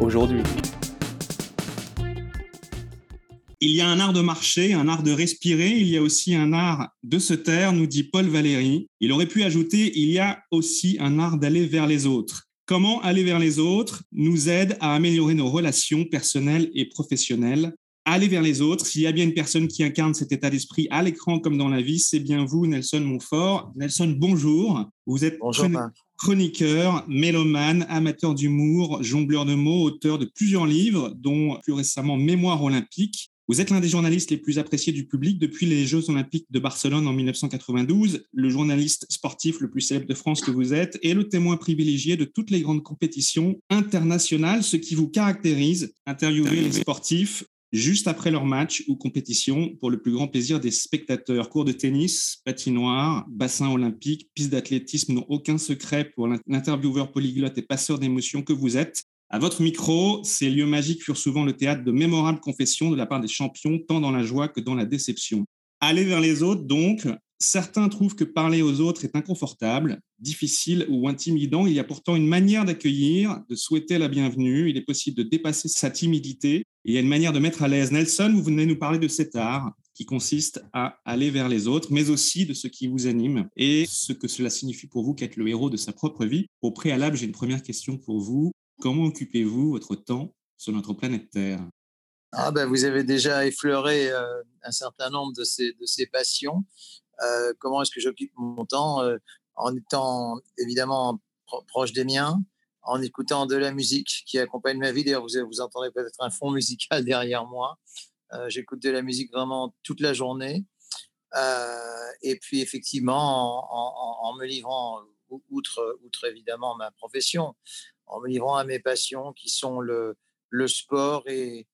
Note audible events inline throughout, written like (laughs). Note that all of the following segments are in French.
aujourd'hui. Il y a un art de marcher, un art de respirer, il y a aussi un art de se taire, nous dit Paul Valéry. Il aurait pu ajouter, il y a aussi un art d'aller vers les autres. Comment aller vers les autres nous aide à améliorer nos relations personnelles et professionnelles. Aller vers les autres, s'il y a bien une personne qui incarne cet état d'esprit à l'écran comme dans la vie, c'est bien vous, Nelson Montfort. Nelson, bonjour. Vous êtes chroniqueur, mélomane, amateur d'humour, jongleur de mots, auteur de plusieurs livres, dont plus récemment Mémoire olympique. Vous êtes l'un des journalistes les plus appréciés du public depuis les Jeux olympiques de Barcelone en 1992, le journaliste sportif le plus célèbre de France que vous êtes et le témoin privilégié de toutes les grandes compétitions internationales, ce qui vous caractérise, interviewer les sportifs, juste après leur match ou compétition pour le plus grand plaisir des spectateurs. Cours de tennis, patinoire, bassin olympique, piste d'athlétisme n'ont aucun secret pour l'intervieweur polyglotte et passeur d'émotions que vous êtes. À votre micro, ces lieux magiques furent souvent le théâtre de mémorables confessions de la part des champions, tant dans la joie que dans la déception. Aller vers les autres, donc, Certains trouvent que parler aux autres est inconfortable, difficile ou intimidant. Il y a pourtant une manière d'accueillir, de souhaiter la bienvenue. Il est possible de dépasser sa timidité. Il y a une manière de mettre à l'aise. Nelson, vous venez nous parler de cet art qui consiste à aller vers les autres, mais aussi de ce qui vous anime et ce que cela signifie pour vous qu'être le héros de sa propre vie. Au préalable, j'ai une première question pour vous. Comment occupez-vous votre temps sur notre planète Terre? Ah ben, vous avez déjà effleuré euh, un certain nombre de ces, de ces passions. Euh, comment est-ce que j'occupe mon temps euh, en étant évidemment proche des miens, en écoutant de la musique qui accompagne ma vie. D'ailleurs, vous, vous entendrez peut-être un fond musical (laughs) derrière moi. Euh, j'écoute de la musique vraiment toute la journée. et puis, effectivement, en, me livrant, outre, évidemment ma profession, en me livrant à mes passions qui sont le, sport et,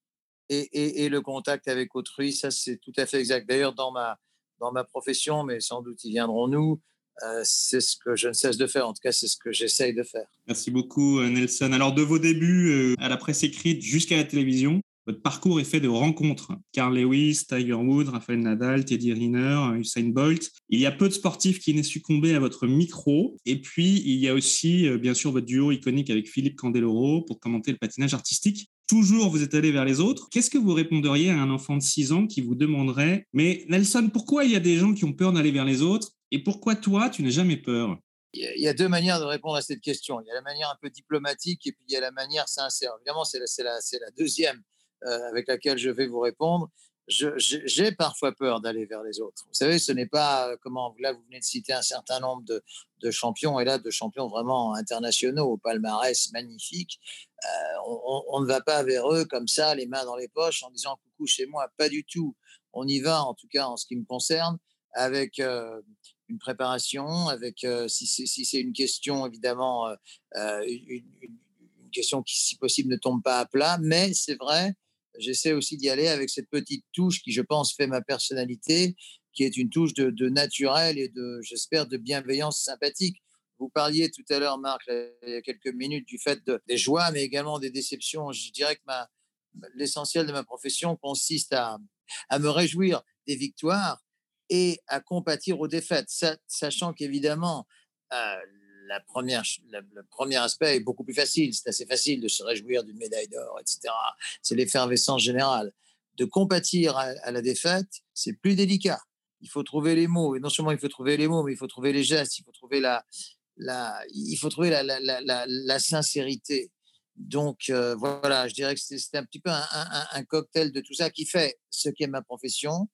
le contact avec autrui, ça c'est tout à fait exact. D'ailleurs, dans ma, dans ma profession, mais sans doute y viendront-nous. Euh, c'est ce que je ne cesse de faire. En tout cas, c'est ce que j'essaye de faire. Merci beaucoup, euh, Nelson. Alors, de vos débuts euh, à la presse écrite jusqu'à la télévision, votre parcours est fait de rencontres. Carl Lewis, Tiger Woods, Rafael Nadal, Teddy Riner, Usain Bolt. Il y a peu de sportifs qui n'aient succombé à votre micro. Et puis, il y a aussi, bien sûr, votre duo iconique avec Philippe Candeloro pour commenter le patinage artistique toujours vous êtes allé vers les autres, qu'est-ce que vous répondriez à un enfant de 6 ans qui vous demanderait Mais Nelson, pourquoi il y a des gens qui ont peur d'aller vers les autres? Et pourquoi toi, tu n'as jamais peur? Il y a deux manières de répondre à cette question. Il y a la manière un peu diplomatique et puis il y a la manière sincère. Évidemment, c'est la, deuxième euh, avec laquelle je vais vous répondre j'ai parfois peur d'aller vers les autres. Vous savez, ce n'est pas euh, comment là vous venez de citer un certain nombre de, champions et là de champions vraiment internationaux au palmarès magnifique. Euh, on, ne va pas vers eux comme ça, les mains dans les poches, en disant coucou chez moi. Pas du tout. On y va, en tout cas en ce qui me concerne, avec euh, une préparation, avec si c'est une question évidemment une, une question qui si possible ne tombe pas à plat, mais c'est vrai j'essaie aussi d'y aller avec cette petite touche qui, je pense, fait ma personnalité, qui est une touche de, naturel et de, j'espère, de bienveillance sympathique. Vous parliez tout à l'heure, Marc, il y a quelques minutes, du fait des joies, mais également des déceptions. Je dirais que l'essentiel de ma profession consiste à, à me réjouir des victoires et à compatir aux défaites, sachant qu'évidemment, euh, la première, le premier aspect est beaucoup plus facile. C'est assez facile de se réjouir d'une médaille d'or, etc. C'est l'effervescence générale. De compatir à, la défaite, c'est plus délicat. Il faut trouver les mots. Et non seulement il faut trouver les mots, mais il faut trouver les gestes, il faut trouver la, la, il faut trouver la, la, sincérité. Donc euh, voilà, je dirais que c'est un petit peu un, un, cocktail de tout ça qui fait ce qu'est ma profession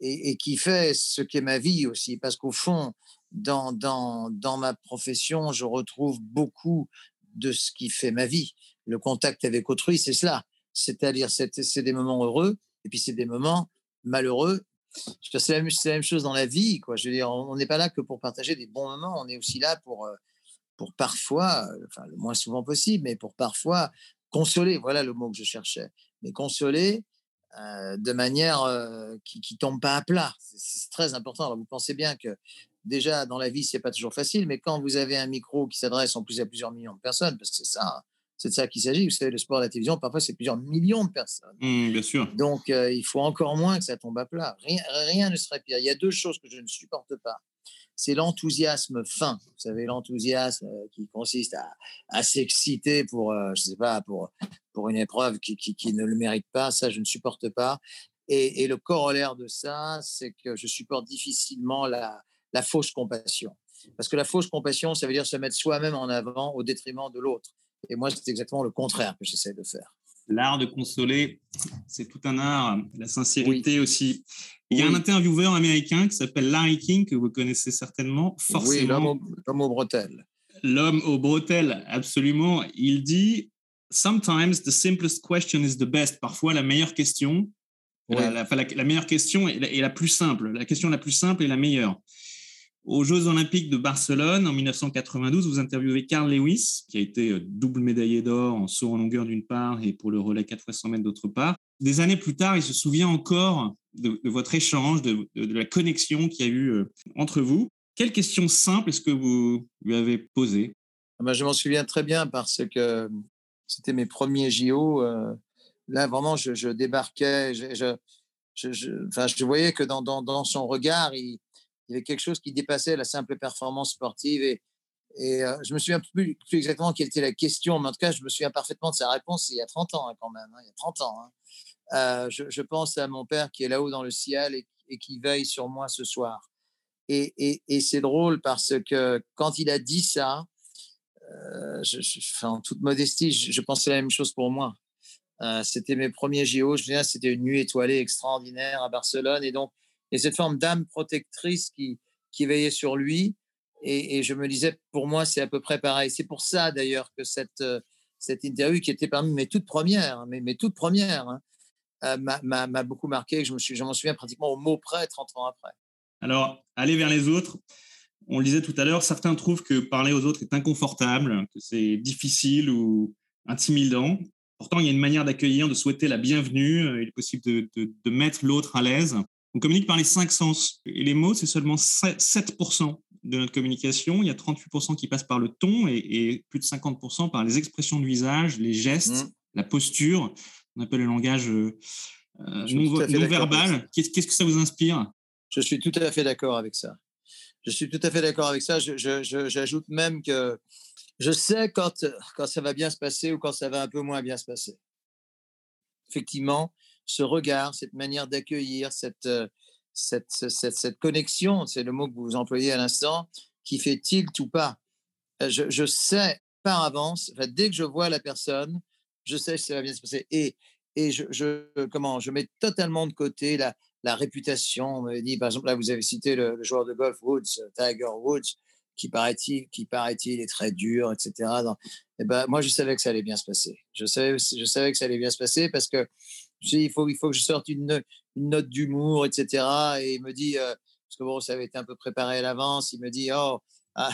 et, qui fait ce qu'est ma vie aussi. Parce qu'au fond, dans, dans, dans ma profession, je retrouve beaucoup de ce qui fait ma vie. Le contact avec autrui, c'est cela. C'est-à-dire, c'est des moments heureux et puis c'est des moments malheureux. C'est la, la, même chose dans la vie. Quoi. Je veux dire, on n'est pas là que pour partager des bons moments, on est aussi là pour, euh, pour parfois, enfin le moins souvent possible, mais pour parfois consoler, voilà le mot que je cherchais, mais consoler de manière qui ne tombe pas à plat. C'est très important. Alors, vous pensez bien que déjà dans la vie, c'est pas toujours facile, mais quand vous avez un micro qui s'adresse en plus à plusieurs millions de personnes, parce que c'est ça, hein, c'est de ça qu'il s'agit. Vous savez, le sport la télévision, parfois, c'est plusieurs millions de personnes. Mmh, bien sûr. Donc, il faut encore moins que ça tombe à plat. Rien, rien ne serait pire. Il y a deux choses que je ne supporte pas c'est l'enthousiasme fin. Vous savez, l'enthousiasme euh, qui consiste à, s'exciter pour, euh, sais pas, pour, pour une épreuve qui, qui, ne le mérite pas. Ça, je ne supporte pas. Et, le corollaire de ça, c'est que je supporte difficilement la, la fausse compassion. Parce que la fausse compassion, ça veut dire se mettre soi-même en avant au détriment de l'autre. Et moi, c'est exactement le contraire que j'essaie de faire. L'art de consoler, c'est tout un art. La sincérité aussi. Il y a un intervieweur américain qui s'appelle Larry King, que vous connaissez certainement, forcément. Oui, l'homme aux, bretelles. L'homme aux bretelles, absolument. Il dit Sometimes the simplest question is the best. Parfois, la meilleure question, la, la, meilleure question est la, est la, plus simple. La question la plus simple est la meilleure. Aux Jeux Olympiques de Barcelone en 1992, vous interviewez Carl Lewis, qui a été euh, double médaillé d'or en saut en longueur d'une part et pour le relais 4 x 100 mètres d'autre part. Des années plus tard, il se souvient encore de, votre échange, de, la connexion qu'il y a eu euh, entre vous. Quelle question simple est-ce que vous lui avez posée ah ben, Je m'en souviens très bien parce que c'était mes premiers JO. Euh, là, vraiment, je, débarquais. Je, je, voyais que dans, son regard, il y avait quelque chose qui dépassait la simple performance sportive. Et, et euh, je me souviens plus, exactement quelle était la question, mais en tout cas, je me souviens parfaitement de sa réponse il y a 30 ans hein, quand même, hein, il y a 30 ans. Hein. Euh, je, pense à mon père qui est là-haut dans le ciel et, qui veille sur moi ce soir. Et, c'est drôle parce que quand il a dit ça, euh, en toute modestie, je, pensais la même chose pour moi. c'était mes premiers JO. C'était une nuit étoilée extraordinaire à Barcelone. Et donc, et cette forme d'âme protectrice qui, qui veillait sur lui. Et, je me disais, pour moi, c'est à peu près pareil. C'est pour ça, d'ailleurs, que cette, euh, cette interview, qui était parmi mes toutes premières, hein, mes, mes toutes premières, hein, euh, m'a beaucoup marqué. Je m'en je souviens pratiquement au mot près 30 ans après. Alors, aller vers les autres, on le disait tout à l'heure, certains trouvent que parler aux autres est inconfortable, que c'est difficile ou intimidant. Pourtant, il y a une manière d'accueillir, de souhaiter la bienvenue. Il est possible de, de mettre l'autre à l'aise. On communique par les cinq sens. Et les mots, c'est seulement 7% de notre communication. Il y a 38% qui passent par le ton et, plus de 50% par les expressions du visage, les gestes, mmh. la posture. On appelle le langage euh, non, verbal. Qu'est-ce que ça vous inspire? Je suis tout à fait d'accord avec ça. Je suis tout à fait d'accord avec ça. J'ajoute même que je sais quand, quand ça va bien se passer ou quand ça va un peu moins bien se passer. Effectivement, ce regard, cette manière d'accueillir, cette, euh, cette, cette, connexion, c'est le mot que vous employez à l'instant, qui fait tilt ou pas. Euh, je, sais par avance, dès que je vois la personne, je sais que ça va bien se passer. Et, et je, je, comment, je mets totalement de côté la, la réputation. On me dit, par exemple, là, vous avez cité le, joueur de golf Woods, Tiger Woods, qui paraît-il, qui paraît-il est très dur, etc. et eh ben, moi, je savais que ça allait bien se passer. Je savais, je savais que ça allait bien se passer parce que il faut, il faut que je sorte une, une note d'humour, etc. Et il me dit, euh, parce que bon, ça avait été un peu préparé à l'avance, il me dit, oh, (laughs) ah,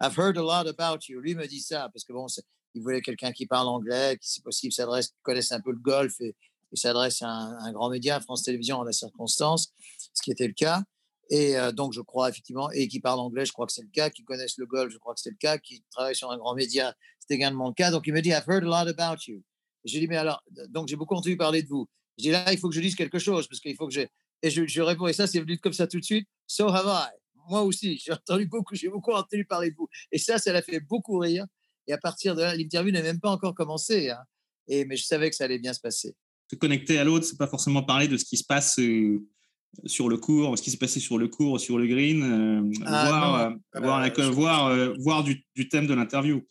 I've heard a lot about you. Lui me dit ça, parce que bon, il voulait quelqu'un qui parle anglais, qui, si possible, s'adresse, connaisse un peu le golf et, s'adresse à un, grand média, France Télévisions, en la circonstance, ce qui était le cas. Et euh, donc, je crois effectivement, et qui parle anglais, je crois que c'est le cas, qui connaissent le golf, je crois que c'est le cas, qui travaille sur un grand média, c'est également le cas. Donc, il me dit, I've heard a lot about you. J'ai dit, mais alors, donc j'ai beaucoup entendu parler de vous. Je dis, là, il faut que je dise quelque chose, parce qu'il faut que j'ai. Et je, je, réponds, et ça, c'est venu comme ça tout de suite. So have I. Moi aussi, (laughs) j'ai entendu beaucoup, j'ai beaucoup entendu parler de vous. Et ça, ça l'a fait beaucoup rire. Et à partir de là, l'interview n'a même pas encore commencé. Hein. Et, mais je savais que ça allait bien se passer. Se connecter à l'autre, c'est pas forcément parler de ce qui se passe euh, sur le cours, ce qui s'est passé sur le cours, sur le green, euh, ah, voir, euh, voir, voir, voir du, du, thème de l'interview.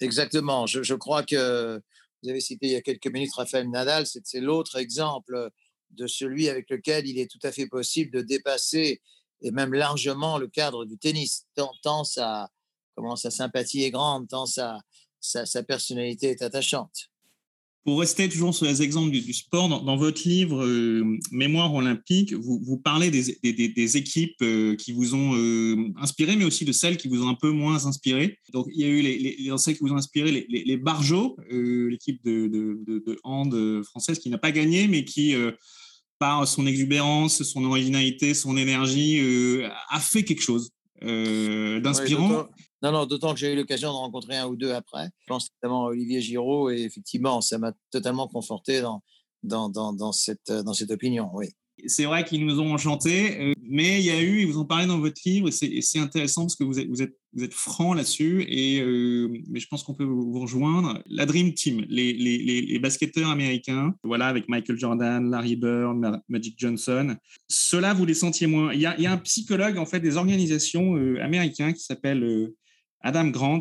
Exactement. Je, je, crois que vous avez cité il y a quelques minutes Raphaël Nadal, c'est l'autre exemple de celui avec lequel il est tout à fait possible de dépasser et même largement le cadre du tennis, tant, sa, comment, sa sympathie est grande, tant sa, sa, personnalité est attachante. Pour rester toujours sur les exemples du, sport, dans, votre livre euh, Mémoire olympique, vous, vous parlez des, des, des équipes euh, qui vous ont euh, inspiré, mais aussi de celles qui vous ont un peu moins inspiré. Donc, il y a eu les, les, les celles qui vous ont inspiré, les, les, les Barjots, l'équipe de, de, de, hand française qui n'a pas gagné, mais qui, par son exubérance, son originalité, son énergie, a fait quelque chose d'inspirant. Non, non, d'autant que j'ai eu l'occasion de rencontrer un ou deux après. Je pense notamment à Olivier Giraud et effectivement, ça m'a totalement conforté dans, dans, dans, cette, dans cette opinion, oui. C'est vrai qu'ils nous ont enchantés, euh, mais il y a eu, et vous en parlez dans votre livre, et c'est intéressant parce que vous êtes, vous êtes, vous êtes franc là-dessus, euh, mais je pense qu'on peut vous rejoindre. La Dream Team, les, les, les, basketteurs américains, voilà, avec Michael Jordan, Larry Bird, Magic Johnson, cela vous les sentiez moins. Il y a, il y a un psychologue, en fait, des organisations euh, américains qui s'appelle Adam Grant,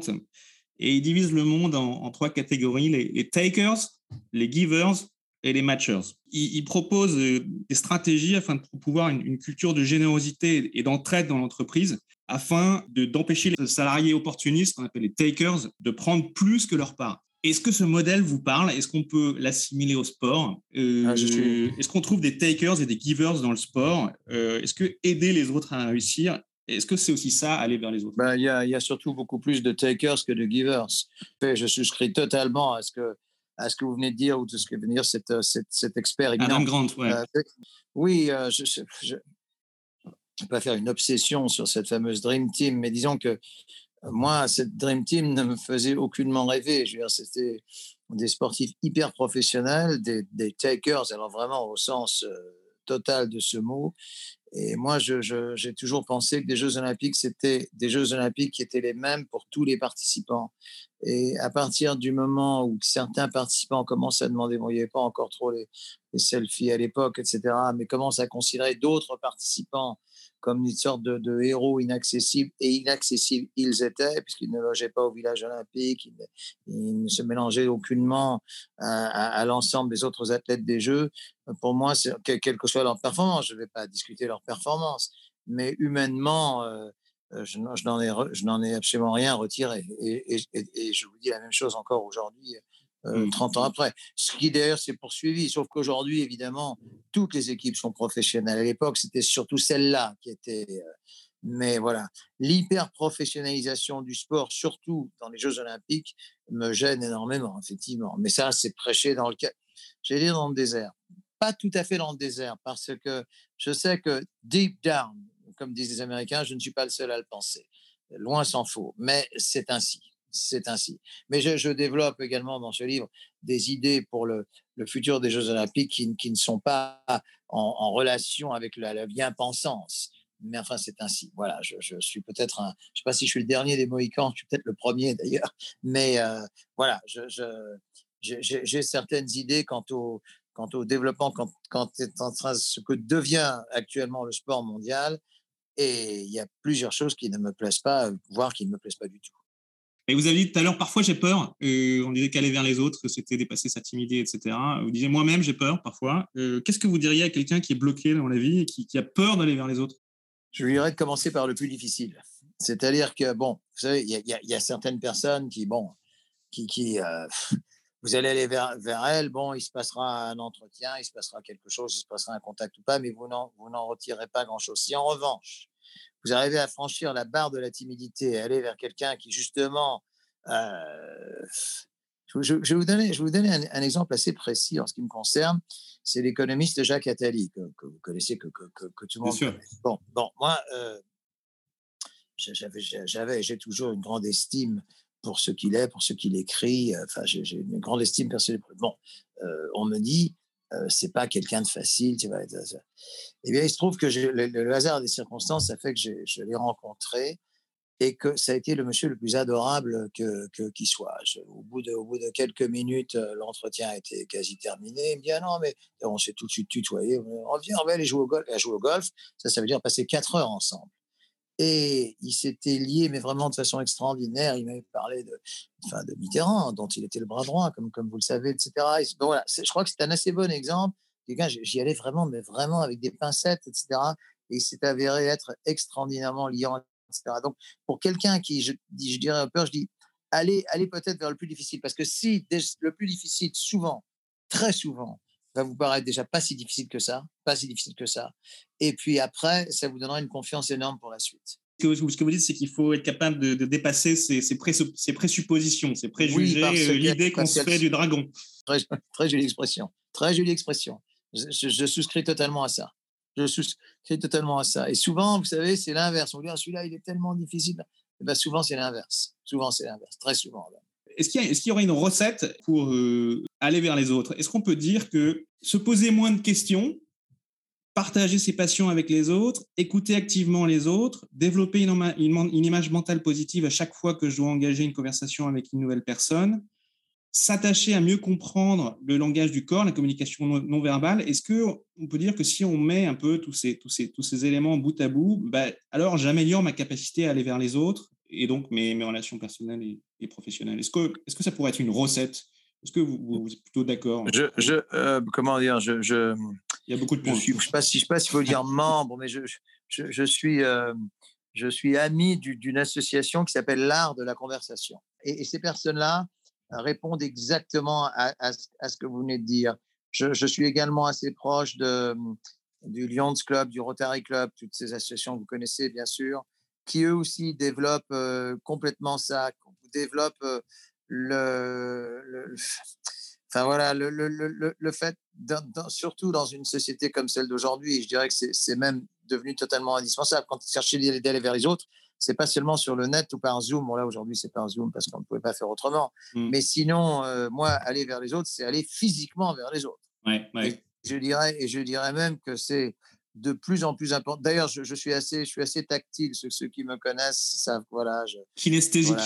et il divise le monde en, trois catégories, les, takers, les givers et les matchers. Il, propose euh, des stratégies afin de pouvoir une, une culture de générosité et d'entraide dans l'entreprise, afin d'empêcher les salariés opportunistes, qu'on appelle les takers, de prendre plus que leur part. Est-ce que ce modèle vous parle? Est-ce qu'on peut l'assimiler au sport? Euh, ah, Est-ce qu'on trouve des takers et des givers dans le sport? Euh, Est-ce que aider les autres à réussir est-ce que c'est aussi ça, aller vers les autres? Ben, Il y, a, y, a surtout beaucoup plus de takers que de givers. Je souscris totalement à ce que, à ce que vous venez de dire ou de ce que vient de dire cet, euh, cet, cet expert. Adam Grant, ouais. Euh, oui, euh, je ne vais pas faire une obsession sur cette fameuse Dream Team, mais disons que moi, cette Dream Team ne me faisait aucunement rêver. Je veux dire, c'était des sportifs hyper professionnels, des, des, takers, alors vraiment au sens total de ce mot, et moi, j'ai toujours pensé que des Jeux Olympiques, c'était des Jeux Olympiques qui étaient les mêmes pour tous les participants. Et à partir du moment où certains participants commencent à demander, bon, il n'y avait pas encore trop les, selfies à l'époque, etc., mais commencent à considérer d'autres participants comme une sorte de, héros inaccessibles, et inaccessibles ils étaient, puisqu'ils ne logeaient pas au village olympique, ils, ne se mélangeaient aucunement à, l'ensemble des autres athlètes des Jeux. Pour moi, quelle que soit leur performance, je ne vais pas discuter leur performance, mais humainement, euh, je, n'en ai, je n'en ai absolument rien retiré. Et, et, je vous dis la même chose encore aujourd'hui 30 euh, ans après. Ce qui d'ailleurs s'est poursuivi, sauf qu'aujourd'hui, évidemment, toutes les équipes sont professionnelles. À l'époque, c'était surtout celle-là qui était. Euh, mais voilà, l'hyper-professionnalisation du sport, surtout dans les Jeux Olympiques, me gêne énormément, effectivement. Mais ça, c'est prêché dans le cas. J'allais dire dans le désert. Pas tout à fait dans le désert, parce que je sais que deep down, comme disent les Américains, je ne suis pas le seul à le penser. Loin s'en faut. Mais c'est ainsi c'est ainsi. Mais je, développe également dans ce livre des idées pour le, futur des Jeux Olympiques qui, ne sont pas en, relation avec la, bien-pensance. Mais enfin, c'est ainsi. Voilà, je, suis peut-être un. Je ne sais pas si je suis le dernier des Mohicans, je suis peut-être le premier (laughs) d'ailleurs. Mais euh, voilà, j'ai certaines idées quant au, développement, quand, quand ce que devient actuellement le sport mondial. Et il y a plusieurs choses qui ne me plaisent pas, voire qui ne me plaisent pas du tout. Et vous avez dit tout à l'heure, parfois j'ai peur. Euh, on disait qu'aller vers les autres, c'était dépasser sa timidité, etc. Vous disiez moi-même, j'ai peur parfois. Euh, qu'est-ce que vous diriez à quelqu'un qui est bloqué dans la vie et qui, a peur d'aller vers les autres? Je lui dirais de commencer par le plus difficile. C'est-à-dire que, bon, vous savez, il y, a certaines personnes qui, bon, qui, qui euh, vous allez aller vers, vers elles, bon, il se passera un entretien, il se passera quelque chose, il se passera un contact ou pas, mais vous n'en retirez pas grand-chose. Si en revanche, vous arrivez à franchir la barre de la timidité et aller vers quelqu'un qui, justement, euh, je, vais vous donner, je vous donner un, exemple assez précis en ce qui me concerne. C'est l'économiste Jacques Attali, que, vous connaissez, que, que, tout le monde connaît. Bon, bon moi, euh, j'avais, j'ai toujours une grande estime pour ce qu'il est, pour ce qu'il écrit. Enfin, j'ai, une grande estime personnelle. Bon, euh, on me dit, euh, c'est pas quelqu'un de facile. Eh bien, il se trouve que le, hasard des circonstances a fait que je l'ai rencontré et que ça a été le monsieur le plus adorable que, qui soit. au, bout de, quelques minutes, euh, l'entretien été quasi terminé. Il me dit ah non, mais on s'est tout de suite tutoyé. On vient, on va aller jouer au golf. Jouer au golf, ça, ça veut dire passer quatre heures ensemble. Et il s'était lié, mais vraiment de façon extraordinaire. Il m'avait parlé de, enfin, de Mitterrand, dont il était le bras droit, comme, vous le savez, etc. donc voilà, je crois que c'est un assez bon exemple. J'y allais vraiment, mais vraiment avec des pincettes, etc. Et il s'est avéré être extraordinairement liant, etc. Donc, pour quelqu'un qui, je, je dirais un peu, je dis, allez, allez peut-être vers le plus difficile. Parce que si le plus difficile, souvent, très souvent, va vous paraître déjà pas si difficile que ça, pas si difficile que ça. Et puis après, ça vous donnera une confiance énorme pour la suite. Ce que, ce que vous dites, c'est qu'il faut être capable de, dépasser ces, ces, présuppositions, ces préjugés, euh, l'idée qu'on se fait du dragon. Très, très jolie expression. Très jolie expression. Je, souscris totalement à ça. Je souscris totalement à ça. Et souvent, vous savez, c'est l'inverse. On dit, ah, celui-là, il est tellement difficile. Et eh ben, souvent, c'est l'inverse. Souvent, c'est l'inverse. Très souvent. Est-ce qu'il y, aurait une recette pour euh, aller vers les autres Est-ce qu'on peut dire que se poser moins de questions, partager ses passions avec les autres, écouter activement les autres, développer une, image mentale positive à chaque fois que je dois engager une conversation avec une nouvelle personne, s'attacher à mieux comprendre le langage du corps, la communication non, verbale. Est-ce que on peut dire que si on met un peu tous ces, éléments bout à bout, bah, alors j'améliore ma capacité à aller vers les autres et donc mes, relations personnelles et, professionnelles? Que, est-ce que ça pourrait être une recette Est-ce que vous, vous, êtes plutôt d'accord je, je euh, Comment dire je, je, Il y a beaucoup de points. Je ne sais pas si il faut dire membre, mais je, je, suis, euh, je suis ami d'une association qui s'appelle l'art de la conversation. et ces personnes-là, répondent exactement à, à, ce que vous venez de dire. Je, suis également assez proche de, du Lions Club, du Rotary Club, toutes ces associations que vous connaissez bien sûr, qui eux aussi développent euh, complètement ça, développent le, le, enfin voilà, le, le, le fait, surtout dans une société comme celle d'aujourd'hui, je dirais que c'est même devenu totalement indispensable. Quand vous cherchez d'aller vers les autres, c'est pas seulement sur le net ou par Zoom. Bon, là, aujourd'hui, c'est par Zoom parce qu'on ne pouvait pas faire autrement. Mmh. Mais sinon, euh, moi, aller vers les autres, c'est aller physiquement vers les autres. Ouais, ouais. je dirais, et je dirais même que c'est de plus en plus important. D'ailleurs, je, suis assez, je suis assez tactile. Ceux, ceux qui me connaissent savent, voilà. Je, Kinesthésique.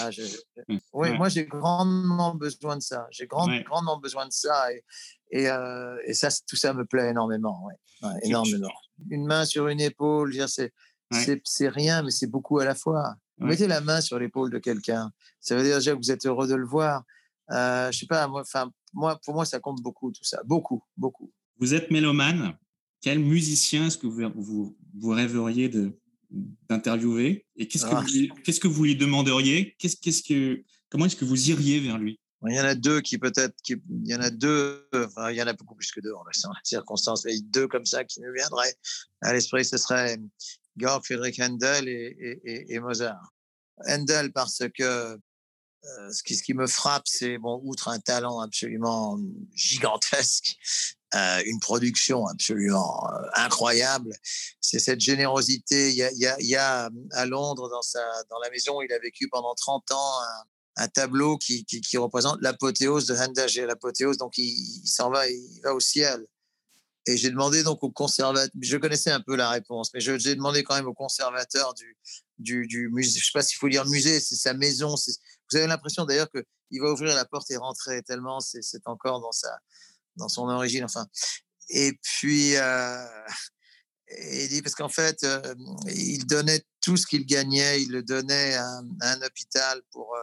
Mmh. Oui, moi, j'ai grandement besoin de ça. J'ai grand, grandement besoin de ça. Et, et, euh, et, ça, tout ça me plaît énormément. Ouais. énormément. Une main sur une épaule, c'est c'est rien, mais c'est beaucoup à la fois. mettez la main sur l'épaule de quelqu'un. Ça veut dire déjà que vous êtes heureux de le voir. Euh, je sais pas, moi, moi, pour moi, ça compte beaucoup, tout ça. Beaucoup, beaucoup. Vous êtes mélomane. Quel musicien est-ce que vous, vous, vous rêveriez d'interviewer Et qu'est-ce que, ah. vous, qu'est-ce que vous lui demanderiez? Qu'est-ce, qu'est-ce que, Comment est-ce que vous iriez vers lui? Il y en a deux qui peut-être, il y en a deux, enfin, il y en a beaucoup plus que deux en circonstances, mais deux comme ça qui me viendraient à l'esprit, ce serait Georg Friedrich Handel et, Mozart. Handel parce que euh, ce, qui, ce qui me frappe, c'est, bon, outre un talent absolument gigantesque, euh, une production absolument euh, incroyable, c'est cette générosité. Il y, a, à Londres, dans, sa, dans la maison où il a vécu pendant 30 ans, un, tableau qui, qui, représente l'apothéose de Handel. L'apothéose, donc il, il s'en va, il va au ciel. Et j'ai demandé donc au conservateur, je connaissais un peu la réponse, mais j'ai demandé quand même au conservateur du, du, du musée, je ne sais pas s'il faut dire musée, c'est sa maison. Vous avez l'impression d'ailleurs qu'il va ouvrir la porte et rentrer tellement c'est encore dans, sa, dans son origine. Enfin. Et puis, euh, il dit, parce qu'en fait, euh, il donnait tout ce qu'il gagnait, il le donnait à, un hôpital pour. Euh,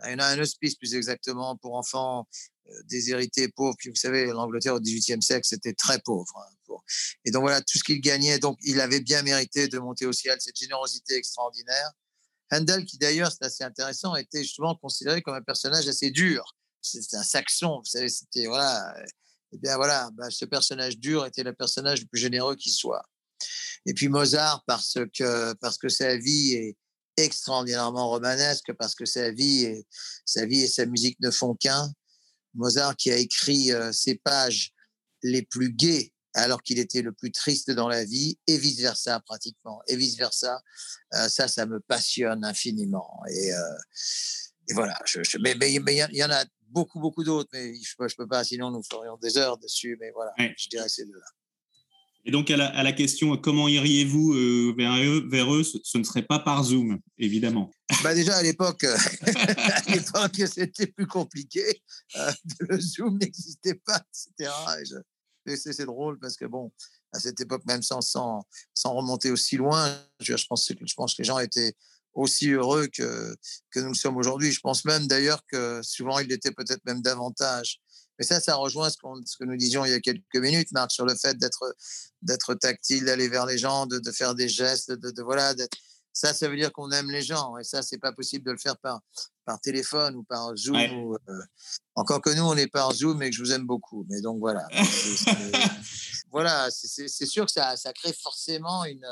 à un hospice plus exactement pour enfants euh, déshérités, pauvres. Puis vous savez, l'Angleterre au XVIIIe siècle, c'était très pauvre. Hein, et donc voilà, tout ce qu'il gagnait, donc il avait bien mérité de monter au ciel, cette générosité extraordinaire. Handel, qui d'ailleurs, c'est assez intéressant, était justement considéré comme un personnage assez dur. C'était un saxon, vous savez, c'était, voilà. Et eh bien voilà, bah, ce personnage dur était le personnage le plus généreux qui soit. Et puis Mozart, parce que, parce que sa vie est extraordinairement romanesque, parce que sa vie et, sa vie et sa musique ne font qu'un. Mozart qui a écrit euh, ses pages les plus gaies alors qu'il était le plus triste dans la vie, et vice-versa pratiquement, et vice-versa. Euh, ça, ça me passionne infiniment. Et, euh, voilà, je, mais il y, en a beaucoup, beaucoup d'autres, mais je ne peux pas, sinon nous ferions des heures dessus, mais voilà, je dirais ces deux-là. Et donc, à la, question comment iriez-vous euh, vers, eux, vers eux ce, ne serait pas par Zoom, évidemment. (laughs) Bah déjà, à l'époque, euh, (laughs) c'était plus compliqué. Euh, (laughs) le Zoom n'existait pas, etc. c'est drôle parce que, bon, à cette époque, même sans, sans, sans remonter aussi loin, je, je, pense, je pense que les gens étaient aussi heureux que, que nous le sommes aujourd'hui. Je pense même d'ailleurs que souvent, il était peut-être même davantage. Mais ça, ça rejoint ce, ce, que nous disions il y a quelques minutes, Marc, sur le fait d'être tactile, d'aller vers les gens, de, de, faire des gestes, de, de voilà, ça, ça veut dire qu'on aime les gens. Et ça, c'est pas possible de le faire par, par téléphone ou par Zoom. Euh, encore que nous, on est par Zoom et que je vous aime beaucoup. Mais donc voilà. (laughs) voilà, c'est sûr que ça, ça crée forcément une,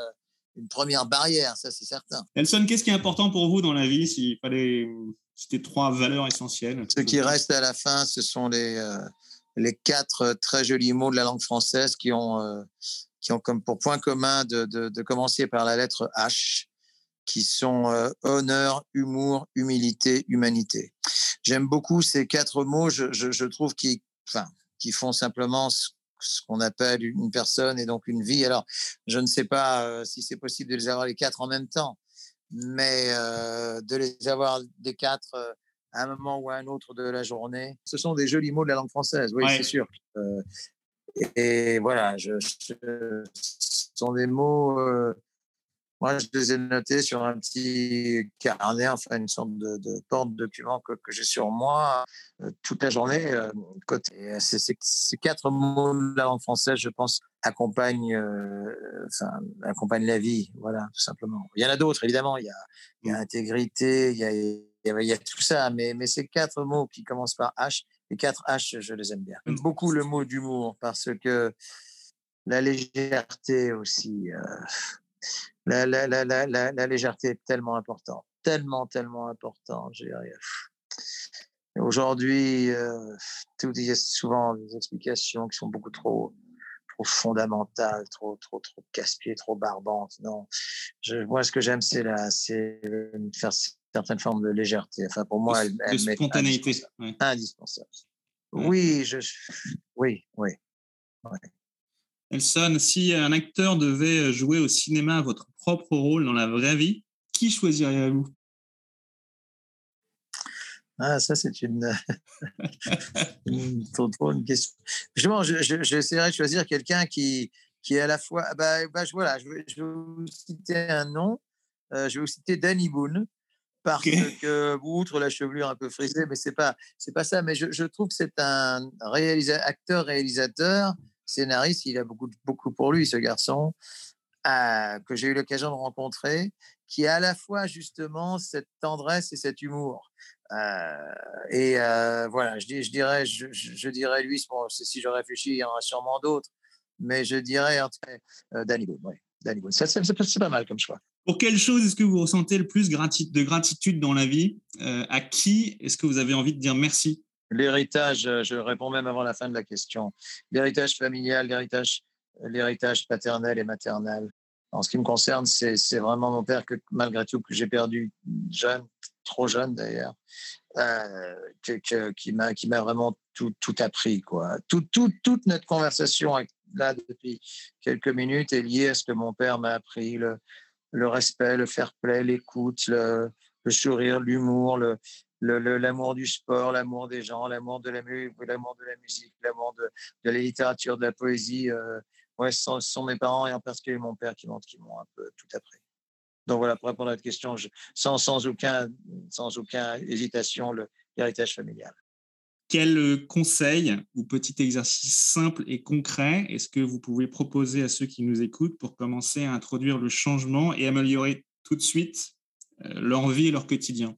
une première barrière, ça c'est certain. Nelson, qu'est-ce qui est important pour vous dans la vie s'il fallait citer trois valeurs essentielles Ce qui reste à la fin, ce sont les, euh, les quatre très jolis mots de la langue française qui ont, euh, qui ont comme pour point commun de, de, de, commencer par la lettre H qui sont euh, honneur, humour, humilité, humanité. J'aime beaucoup ces quatre mots. Je, je, je trouve qu'ils, enfin, qui font simplement ce, qu'on appelle une personne et donc une vie. Alors, je ne sais pas euh, si c'est possible de les avoir les quatre en même temps, mais euh, de les avoir des quatre euh, à un moment ou à un autre de la journée, ce sont des jolis mots de la langue française. Oui, c'est sûr. Euh, et, et, voilà, je, je, ce sont des mots moi, je les ai notés sur un petit carnet, enfin une sorte de, de porte-document que, que j'ai sur moi euh, toute la journée. Euh, côté, ces, ces, quatre mots là en français, je pense, accompagnent, euh, enfin, accompagnent la vie, voilà, tout simplement. Il y en a d'autres, évidemment. Il y a, il y a intégrité, il y a, il y a, il y a tout ça, mais, mais ces quatre mots qui commencent par H, les quatre H, je les aime bien. J'aime beaucoup le mot d'humour parce que la légèreté aussi. Euh, la, la, la, la, légèreté est tellement importante, tellement, tellement importante. Aujourd'hui, euh, il y a souvent des explications qui sont beaucoup trop, trop fondamentales, trop, trop, trop casse-pieds, trop barbantes. Non, je, moi, ce que j'aime, c'est la, c'est faire certaines formes de légèreté. Enfin, pour moi, elle, elle de spontanéité, indispensable. indispensable. Oui, je, oui, oui. oui. Elson, si un acteur devait jouer au cinéma votre propre rôle dans la vraie vie, qui choisiriez-vous? Ah, ça, c'est une, (laughs) une, une question. Justement, j'essaierai je, de choisir quelqu'un qui, qui est à la fois. Bah, bah, voilà, je vais, je vais vous citer un nom. Euh, je vais vous citer Danny Boone, parce okay. que, outre la chevelure un peu frisée, mais c'est pas, c'est pas ça. Mais je, je trouve que c'est un réalisa acteur-réalisateur scénariste, il a beaucoup, beaucoup pour lui, ce garçon, euh, que j'ai eu l'occasion de rencontrer, qui a à la fois justement cette tendresse et cet humour. Euh, et euh, voilà, je, dirais, je, dirais lui, bon, si je réfléchis, il y en aura sûrement d'autres, mais je dirais euh, Danny Boone. Danny. Ça, c'est pas mal comme choix. Pour quelle chose est-ce que vous ressentez le plus de gratitude dans la vie? À qui est-ce que vous avez envie de dire merci? L'héritage, euh, je réponds même avant la fin de la question. L'héritage familial, l'héritage, paternel et maternel. En ce qui me concerne, c'est, vraiment mon père que malgré tout que j'ai perdu jeune, trop jeune d'ailleurs, euh, qui m'a vraiment tout, tout appris quoi. Tout, tout, toute notre conversation là depuis quelques minutes est liée à ce que mon père m'a appris le, le respect, le fair play, l'écoute, le, le sourire, l'humour, le, l'amour du sport, l'amour des gens, l'amour de la, de la musique, l'amour de, de, la littérature, de la poésie. Euh, ouais, ce sont, mes parents et en particulier mon père qui m'ont, qui m'ont un peu tout appris. Donc voilà, pour répondre à votre question, sans, sans, aucun, sans aucun hésitation, l'héritage familial. Quel conseil ou petit exercice simple et concret est-ce que vous pouvez proposer à ceux qui nous écoutent pour commencer à introduire le changement et améliorer tout de suite euh, leur vie et leur quotidien?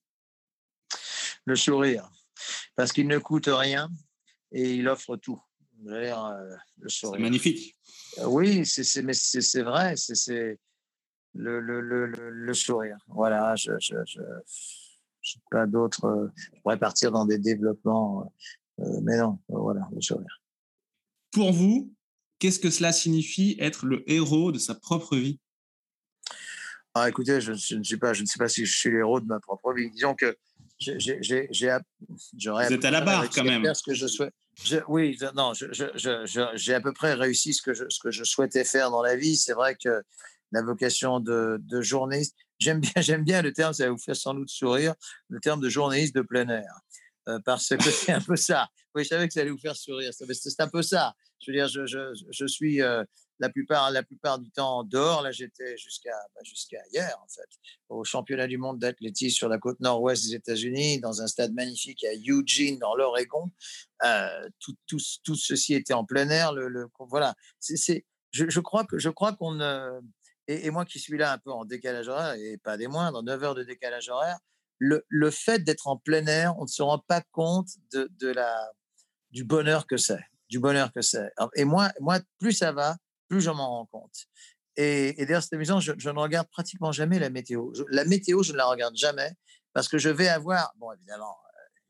Le sourire, parce qu'il ne coûte rien et il offre tout. Euh, le sourire. magnifique. Euh, oui, c'est, mais c'est, vrai, c'est, le, le, le, le, sourire. Voilà, je, je, je, je pas d'autres. Euh, je pourrais partir dans des développements, euh, mais non, voilà, le sourire. Pour vous, qu'est-ce que cela signifie être le héros de sa propre vie? Ah, écoutez, je, je, ne suis pas, je ne sais pas si je suis l'héros de ma propre vie. Disons que j'aurais. Vous êtes à la barre quand même. Ce que je souhaite. oui, non, j'ai à peu près réussi ce que, je, ce que je souhaitais faire dans la vie. C'est vrai que la vocation de, de journaliste, j'aime bien, (laughs) j'aime bien le terme, ça va vous faire sans doute sourire, le terme de journaliste de plein air. Euh, parce que (laughs) c'est un peu ça. Oui, je savais que ça allait vous faire sourire. C'est un peu ça. Je veux dire, je, suis euh, la plupart, du temps dehors. Là, j'étais jusqu'à bah, jusqu'à hier, en fait, au championnat du monde d'athlétisme sur la côte nord-ouest des États-Unis, dans un stade magnifique à Eugene, dans l'Oregon. Euh, tout, ceci était en plein air. Voilà. Je, crois que je crois qu'on et, moi qui suis là un peu en décalage horaire, et pas des moindres, 9 heures de décalage horaire, le, fait d'être en plein air, on ne se rend pas compte de la, du bonheur que c'est, du bonheur que c'est. Et moi, moi, plus ça va, plus je m'en rends compte. Et, d'ailleurs, émission, je, je, ne regarde pratiquement jamais la météo. la météo, je ne la regarde jamais parce que je vais avoir, bon, évidemment,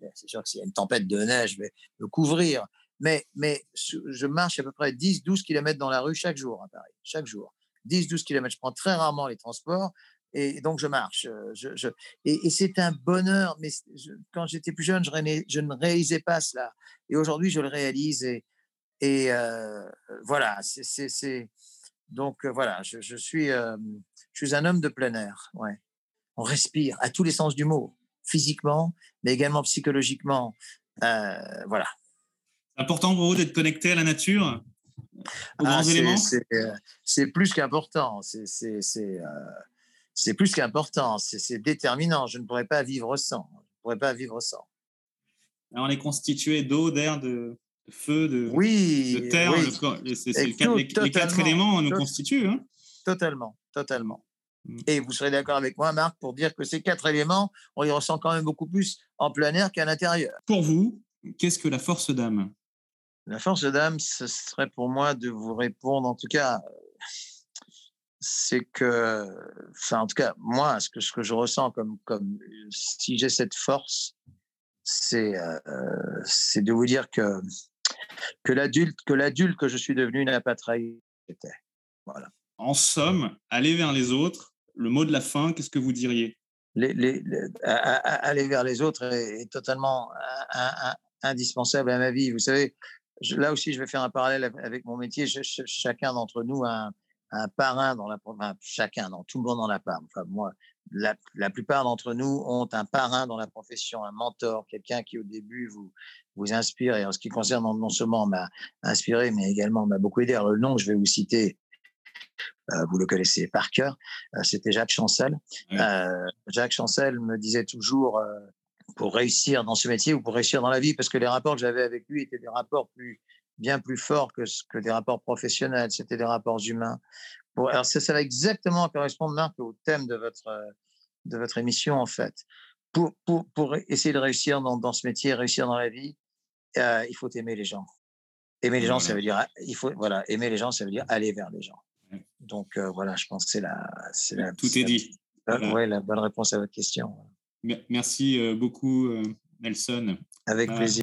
euh, c'est sûr que s'il y a une tempête de neige, je vais me couvrir, mais, mais je marche à peu près 10-12 km dans la rue chaque jour à Paris, chaque jour. 10-12 km. Je prends très rarement les transports et donc je marche. Euh, je, je et, et c'est un bonheur, mais quand j'étais plus jeune, je, je, ne réalisais pas cela. Et aujourd'hui, je le réalise. Et, et euh, voilà, c'est. Donc euh, voilà, je, je suis, euh, je suis un homme de plein air. Ouais. On respire à tous les sens du mot, physiquement, mais également psychologiquement. Voilà. C'est important pour vous d'être connecté à la nature aux ah, grands éléments? C'est plus qu'important. C'est c'est plus qu'important, c'est déterminant. Je ne pourrais pas vivre sans. Je ne pourrais pas vivre sans. Alors on est constitué d'eau, d'air, de, feu, de, oui, de terre. Oui. Les, quatre éléments nous constituent. Hein totalement, totalement. Mm. Et vous serez d'accord avec moi, Marc, pour dire que ces quatre éléments, on les ressent quand même beaucoup plus en plein air qu'à l'intérieur. Pour vous, qu'est-ce que la force d'âme? La force d'âme, ce serait pour moi de vous répondre, en tout cas, c'est que, enfin, en tout cas, moi, ce que, ce que je ressens comme, comme si j'ai cette force, c'est euh, c'est de vous dire que, que l'adulte que, l'adulte que je suis devenu n'a pas trahi. Voilà. En somme, aller vers les autres, le mot de la fin, qu'est-ce que vous diriez? Les, les, Aller vers les autres est, totalement indispensable à ma vie. Vous savez, là aussi, je vais faire un parallèle avec mon métier. chacun d'entre nous a un, un parrain dans la enfin, chacun, dans tout le monde en a pas. Enfin, moi, la, la plupart d'entre nous ont un parrain dans la profession, un mentor, quelqu'un qui au début vous vous inspire et en ce qui concerne non seulement m'a inspiré, mais également m'a beaucoup aidé. Alors, le nom, je vais vous citer. Euh, vous le connaissez par cœur. Euh, C'était Jacques Chancel. Euh, Jacques Chancel me disait toujours pour réussir dans ce métier ou pour réussir dans la vie, parce que les rapports que j'avais avec lui étaient des rapports plus bien plus fort que, que des rapports professionnels, c'était des rapports humains. Alors ça, ça va exactement correspondre, Marc, au thème de votre, de votre émission, en fait. Pour, pour, pour essayer de réussir dans, dans, ce métier, réussir dans la vie, euh, il faut aimer les gens. Aimer les gens, ça veut dire, il faut, voilà, aimer les gens, ça veut dire aller vers les gens. Donc euh, voilà, je pense que c'est la, c'est la, tout est, dit. La, voilà. ouais, la bonne réponse à votre question. Merci euh, beaucoup, Nelson. Avec plaisir.